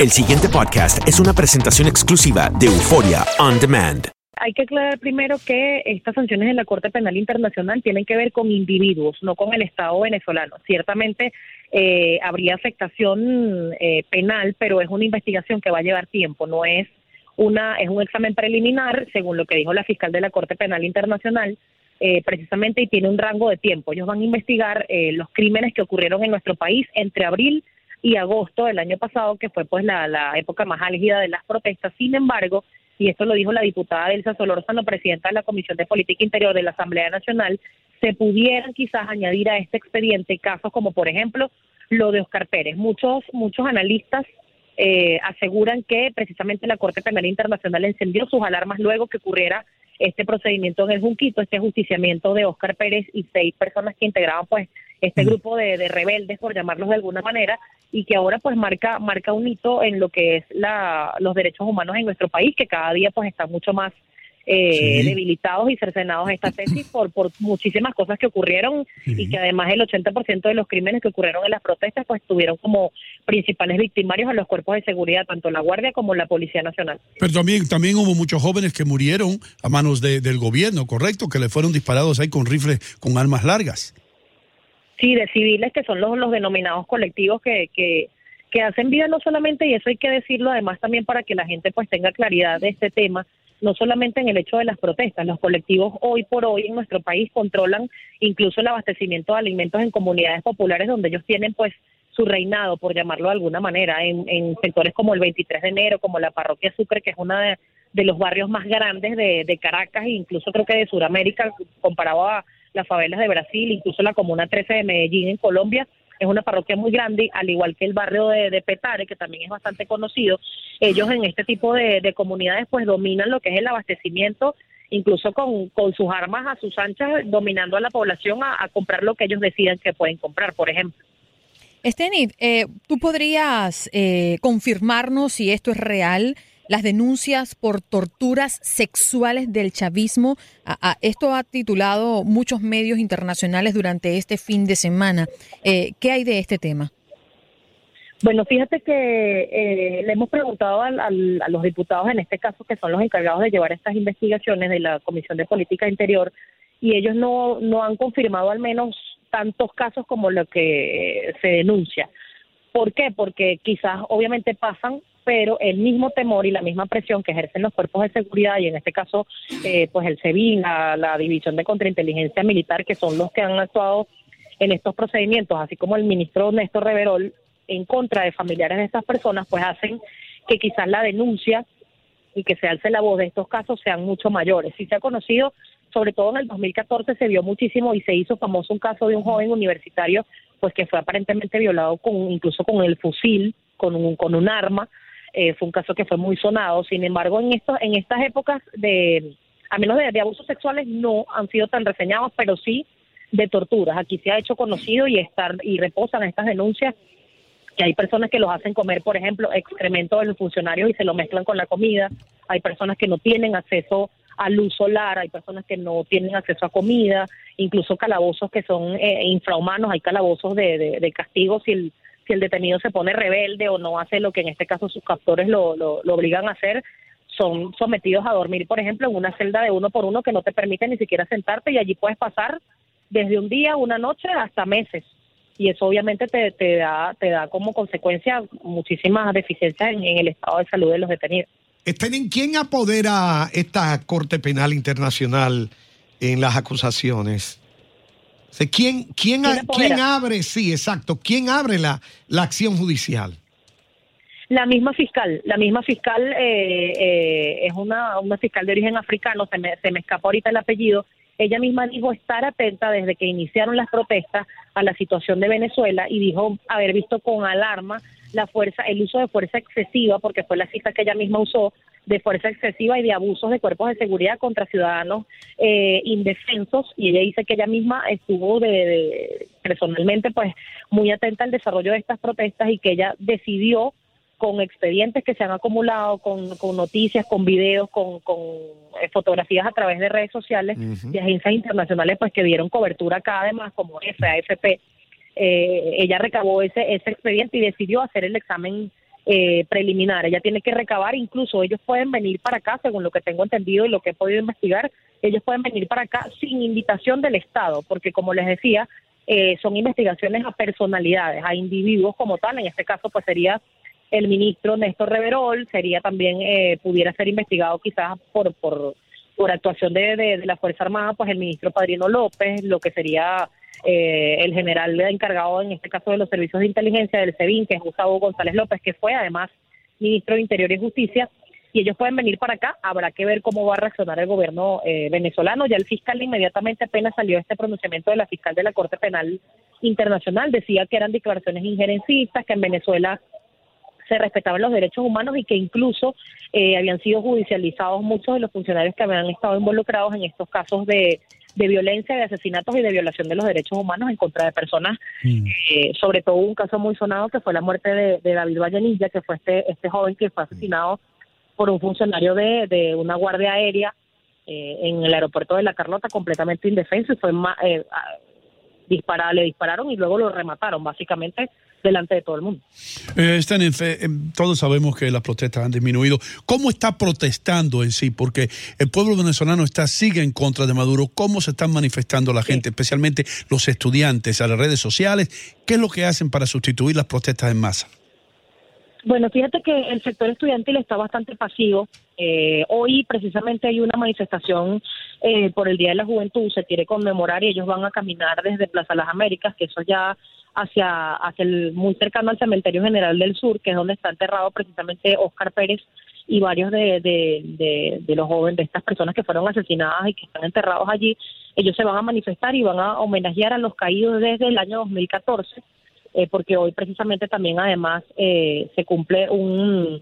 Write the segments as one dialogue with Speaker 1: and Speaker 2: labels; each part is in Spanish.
Speaker 1: El siguiente podcast es una presentación exclusiva de Euforia On Demand.
Speaker 2: Hay que aclarar primero que estas sanciones de la Corte Penal Internacional tienen que ver con individuos, no con el Estado venezolano. Ciertamente eh, habría afectación eh, penal, pero es una investigación que va a llevar tiempo, no es una es un examen preliminar, según lo que dijo la fiscal de la Corte Penal Internacional, eh, precisamente y tiene un rango de tiempo. Ellos van a investigar eh, los crímenes que ocurrieron en nuestro país entre abril y agosto del año pasado, que fue pues la, la época más álgida de las protestas. Sin embargo, y esto lo dijo la diputada Elsa Solórzano, presidenta de la Comisión de Política Interior de la Asamblea Nacional, se pudieran quizás añadir a este expediente casos como, por ejemplo, lo de Oscar Pérez. Muchos, muchos analistas eh, aseguran que precisamente la Corte Penal Internacional encendió sus alarmas luego que ocurriera este procedimiento en el Junquito, este justiciamiento de Oscar Pérez y seis personas que integraban pues este grupo de, de rebeldes, por llamarlos de alguna manera, y que ahora pues marca marca un hito en lo que es la, los derechos humanos en nuestro país, que cada día pues están mucho más eh, debilitados y cercenados esta tesis por, por muchísimas cosas que ocurrieron y que además el 80% de los crímenes que ocurrieron en las protestas pues tuvieron como principales victimarios a los cuerpos de seguridad, tanto la Guardia como la Policía Nacional.
Speaker 3: Pero también, también hubo muchos jóvenes que murieron a manos de- del gobierno, ¿correcto? Que le fueron disparados ahí con rifles con armas largas.
Speaker 2: Sí, de civiles que son los, los denominados colectivos que, que, hacen vida no solamente, y eso hay que decirlo además también para que la gente pues tenga claridad de este tema, no solamente en el hecho de las protestas, los colectivos hoy por hoy en nuestro país controlan incluso el abastecimiento de alimentos en comunidades populares donde ellos tienen pues su reinado, por llamarlo de alguna manera, en, en sectores como el 23 de enero, como la parroquia Sucre, que es una de, de los barrios más grandes de, de Caracas e incluso creo que de Sudamérica, comparado a las favelas de Brasil, incluso la Comuna 13 de Medellín en Colombia, es una parroquia muy grande, al igual que el barrio de, Petare, que también es bastante conocido. Ellos en este tipo de, de comunidades pues dominan lo que es el abastecimiento, incluso con, con sus armas a sus anchas, dominando a la población a, comprar lo que ellos decidan que pueden comprar, por ejemplo.
Speaker 4: Steny, eh, ¿tú podrías eh, confirmarnos si esto es real? Las denuncias por torturas sexuales del chavismo. Esto ha titulado muchos medios internacionales durante este fin de semana. Eh, ¿Qué hay de este tema?
Speaker 2: Bueno, fíjate que eh, le hemos preguntado al- al- a los diputados, en este caso, que son los encargados de llevar estas investigaciones de la Comisión de Política Interior, y ellos no, no han confirmado al menos tantos casos como lo que se denuncia. ¿Por qué? Porque quizás obviamente pasan, pero el mismo temor y la misma presión que ejercen los cuerpos de seguridad, y en este caso, eh, pues el SEBIN, la, División de Contrainteligencia Militar, que son los que han actuado en estos procedimientos, así como el ministro Néstor Reverol, en contra de familiares de estas personas, pues hacen que quizás la denuncia y que se alce la voz de estos casos sean mucho mayores. Si se ha conocido, sobre todo en el 2014 se vio muchísimo y se hizo famoso un caso de un joven universitario, pues que fue aparentemente violado con incluso con el fusil con un, con un arma. Eh, fue un caso que fue muy sonado. Sin embargo, en estos, en estas épocas de, a menos de, abusos sexuales, no han sido tan reseñados, pero sí de torturas. Aquí se ha hecho conocido y estar y reposan estas denuncias que hay personas que los hacen comer, por ejemplo, excremento de los funcionarios y se lo mezclan con la comida. Hay personas que no tienen acceso a luz solar, hay personas que no tienen acceso a comida, incluso calabozos que son eh, infrahumanos, hay calabozos de, de, de castigo si el, si el detenido se pone rebelde o no hace lo que en este caso sus captores lo, lo, obligan a hacer, son sometidos a dormir, por ejemplo, en una celda de uno por uno que no te permite ni siquiera sentarte y allí puedes pasar desde un día, una noche hasta meses. Y eso obviamente te, te da te da como consecuencia muchísimas deficiencias en, en el estado de salud de los detenidos.
Speaker 5: Estén, ¿quién apodera esta Corte Penal Internacional en las acusaciones? Sea, ¿quién, quién,
Speaker 2: quién
Speaker 5: abre, sí, exacto, quién abre la, la acción judicial?
Speaker 2: La misma fiscal, la misma fiscal eh, eh, es una, una fiscal de origen africano, se me, se me escapó ahorita el apellido. Ella misma dijo estar atenta desde que iniciaron las protestas a la situación de Venezuela y dijo haber visto con alarma la fuerza, el uso de fuerza excesiva, porque fue la cita que ella misma usó, de fuerza excesiva y de abusos de cuerpos de seguridad contra ciudadanos eh, indefensos. Y ella dice que ella misma estuvo de, de- personalmente pues muy atenta al desarrollo de estas protestas y que ella decidió con expedientes que se han acumulado, con, con noticias, con videos, con, con eh, fotografías a través de redes sociales de agencias internacionales pues que dieron cobertura acá además como FAFP. Eh, ella recabó ese, ese expediente y decidió hacer el examen eh, preliminar. Ella tiene que recabar, incluso ellos pueden venir para acá, según lo que tengo entendido y lo que he podido investigar, ellos pueden venir para acá sin invitación del Estado, porque como les decía, eh, son investigaciones a personalidades, a individuos como tal. En este caso, pues sería el ministro Néstor Reverol, sería también, eh, pudiera ser investigado quizás por, por, por actuación de, de, de la Fuerza Armada, pues el ministro Padrino López, lo que sería eh, el general encargado en este caso de los servicios de inteligencia del SEBIN, que es Gustavo González López, que fue además ministro de Interior y Justicia, y ellos pueden venir para acá, habrá que ver cómo va a reaccionar el gobierno eh, venezolano. Ya el fiscal inmediatamente apenas salió este pronunciamiento de la fiscal de la Corte Penal Internacional, decía que eran declaraciones injerencistas, que en Venezuela se respetaban los derechos humanos y que incluso eh, habían sido judicializados muchos de los funcionarios que habían estado involucrados en estos casos de, de violencia, de asesinatos y de violación de los derechos humanos en contra de personas. Eh, sobre todo un caso muy sonado que fue la muerte de, de David Vallenilla, que fue este, este joven que fue asesinado por un funcionario de, de una guardia aérea eh, en el aeropuerto de La Carlota completamente indefenso y fue eh, disparado, le dispararon y luego lo remataron básicamente delante de todo el mundo.
Speaker 3: Eh, Stanin, fe- eh, todos sabemos que las protestas han disminuido. ¿Cómo está protestando en sí? Porque el pueblo venezolano está sigue en contra de Maduro. ¿Cómo se están manifestando la gente, especialmente los estudiantes, a las redes sociales? ¿Qué es lo que hacen para sustituir las protestas en masa?
Speaker 2: Bueno, fíjate que el sector estudiantil está bastante pasivo. Eh, hoy precisamente hay una manifestación eh, por el Día de la Juventud, se quiere conmemorar y ellos van a caminar desde Plaza Las Américas, que eso ya hacia, hacia el muy cercano al Cementerio General del Sur, que es donde está enterrado precisamente Oscar Pérez y varios de, de, los jóvenes, de estas personas que fueron asesinadas y que están enterrados allí. Ellos se van a manifestar y van a homenajear a los caídos desde el año 2014 eh, porque hoy precisamente también además eh, se cumple un,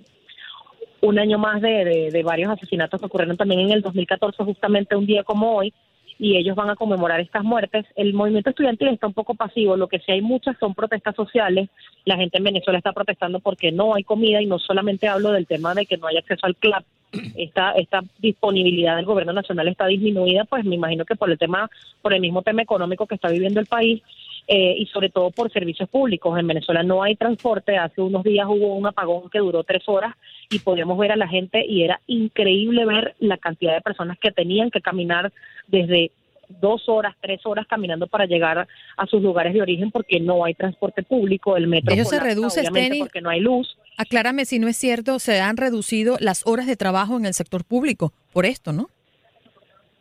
Speaker 2: un año más de- de varios asesinatos que ocurrieron también en el 2014, justamente un día como hoy, y ellos van a conmemorar estas muertes. El movimiento estudiantil está un poco pasivo, lo que sí hay muchas son protestas sociales. La gente en Venezuela está protestando porque no hay comida y no solamente hablo del tema de que no hay acceso al CLAP. Esta, esta disponibilidad del gobierno nacional está disminuida, pues me imagino que por el tema, por el mismo tema económico que está viviendo el país eh, y sobre todo por servicios públicos. En Venezuela no hay transporte. Hace unos días hubo un apagón que duró tres horas y podíamos ver a la gente y era increíble ver la cantidad de personas que tenían que caminar desde dos horas, tres horas caminando para llegar a sus lugares de origen porque no hay transporte público, el metro
Speaker 4: Ello se reduce,
Speaker 2: obviamente, porque no hay luz.
Speaker 4: Aclárame si no es cierto, se han reducido las horas de trabajo en el sector público por esto, ¿no?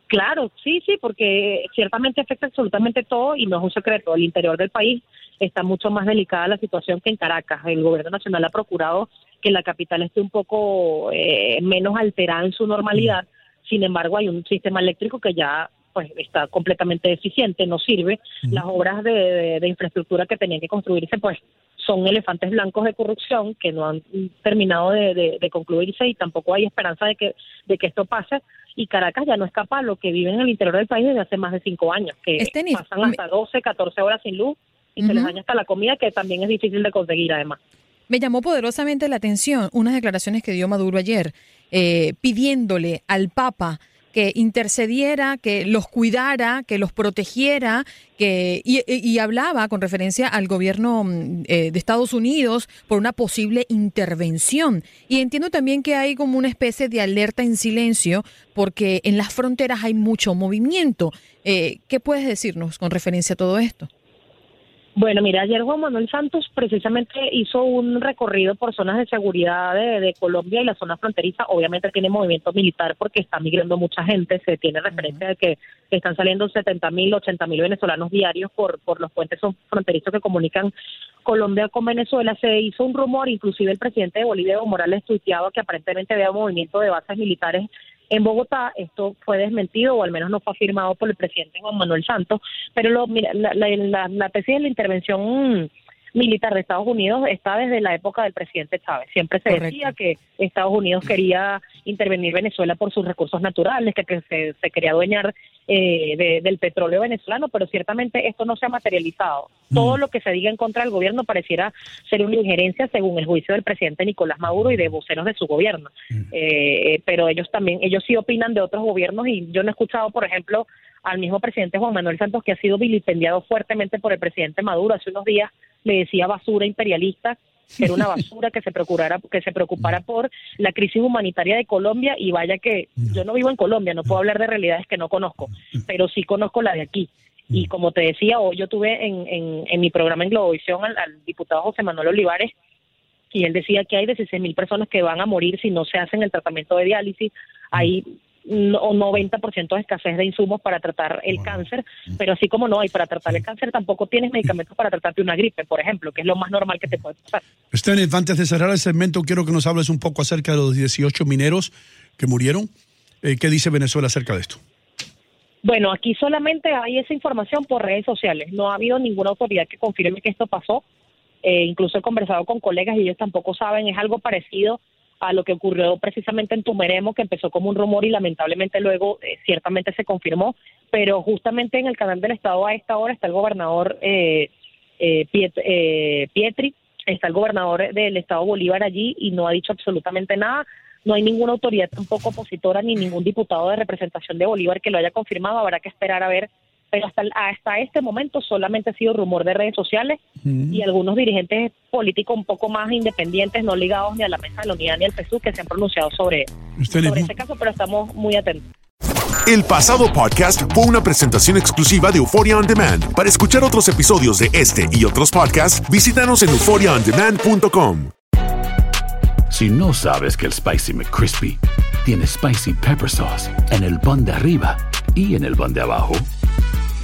Speaker 2: Claro, sí, sí, porque ciertamente afecta absolutamente todo y no es un secreto. El interior del país está mucho más delicada la situación que en Caracas. El gobierno nacional ha procurado que la capital esté un poco eh, menos alterada en su normalidad. Sin embargo, hay un sistema eléctrico que ya pues está completamente deficiente, no sirve. Las obras de, de- de infraestructura que tenían que construirse pues son elefantes blancos de corrupción que no han terminado de, concluirse y tampoco hay esperanza de que, de que esto pase. Y Caracas ya no escapa lo que viven en el interior del país desde hace más de cinco años, que
Speaker 4: Estenis,
Speaker 2: pasan hasta 12, 14 horas sin luz y se les daña hasta la comida, que también es difícil de conseguir además.
Speaker 4: Me llamó poderosamente la atención unas declaraciones que dio Maduro ayer, eh, pidiéndole al Papa que intercediera, que los cuidara, que los protegiera, que y, hablaba con referencia al gobierno mm, eh, de Estados Unidos por una posible intervención. Y entiendo también que hay como una especie de alerta en silencio porque en las fronteras hay mucho movimiento. Eh, ¿Qué puedes decirnos con referencia a todo esto?
Speaker 2: Bueno, mira, ayer Juan Manuel Santos precisamente hizo un recorrido por zonas de seguridad de, de Colombia y la zona fronteriza. Obviamente tiene movimiento militar porque está migrando mucha gente. Se tiene referencia de que están saliendo 70 mil, 80 mil venezolanos diarios por, por los puentes fronterizos que comunican Colombia con Venezuela. Se hizo un rumor, inclusive el presidente de Bolivia, Evo Morales, tuiteaba que aparentemente había movimiento de bases militares en Bogotá. Esto fue desmentido o al menos no fue afirmado por el presidente Juan Manuel Santos. Pero lo, mira, la, la, la, la tesis de la intervención militar de Estados Unidos está desde la época del presidente Chávez. Siempre se
Speaker 4: Correcto.
Speaker 2: decía que Estados Unidos quería intervenir Venezuela por sus recursos naturales, que, que se, se quería adueñar eh, de- del petróleo venezolano, pero ciertamente esto no se ha materializado. Todo lo que se diga en contra del gobierno pareciera ser una injerencia según el juicio del presidente Nicolás Maduro y de voceros de su gobierno. Eh, pero ellos también, ellos sí opinan de otros gobiernos y yo no he escuchado, por ejemplo, al mismo presidente Juan Manuel Santos que ha sido vilipendiado fuertemente por el presidente Maduro. Hace unos días le decía basura imperialista que era una basura que se procurara que se preocupara por la crisis humanitaria de Colombia y vaya que yo no vivo en Colombia, no puedo hablar de realidades que no conozco, pero sí conozco la de aquí. Y como te decía, hoy yo tuve en, en, en mi programa en Globovisión al, al diputado José Manuel Olivares y él decía que hay 16 mil personas que van a morir si no se hacen el tratamiento de diálisis. Hay no- 90% de escasez de insumos para tratar el cáncer, pero así como no hay para tratar el cáncer, tampoco tienes medicamentos para tratarte una gripe, por ejemplo, que es lo más normal que te puede pasar.
Speaker 3: Stenis, antes de cerrar el segmento, quiero que nos hables un poco acerca de los 18 mineros que murieron. Eh, ¿Qué dice Venezuela acerca de esto?
Speaker 2: Bueno, aquí solamente hay esa información por redes sociales. No ha habido ninguna autoridad que confirme que esto pasó. Eh, incluso he conversado con colegas y ellos tampoco saben. Es algo parecido a lo que ocurrió precisamente en Tumeremo, que empezó como un rumor y lamentablemente luego eh, ciertamente se confirmó. Pero justamente en el canal del Estado a esta hora está el gobernador eh, eh, eh, Pietri, está el gobernador del Estado Bolívar allí y no ha dicho absolutamente nada. No hay ninguna autoridad tampoco opositora ni ningún diputado de representación de Bolívar que lo haya confirmado. Habrá que esperar a ver. Pero hasta, este momento solamente ha sido rumor de redes sociales y algunos dirigentes políticos un poco más independientes, no ligados ni a la Mesa de la Unidad ni al PSUV, que se han pronunciado sobre este caso, pero estamos muy atentos.
Speaker 1: El pasado podcast fue una presentación exclusiva de Euphoria On Demand. Para escuchar otros episodios de este y otros podcasts, visítanos en euphoriaondemand.com.
Speaker 6: Si no sabes que el Spicy McCrispy tiene Spicy Pepper Sauce en el pan de arriba y en el pan de abajo,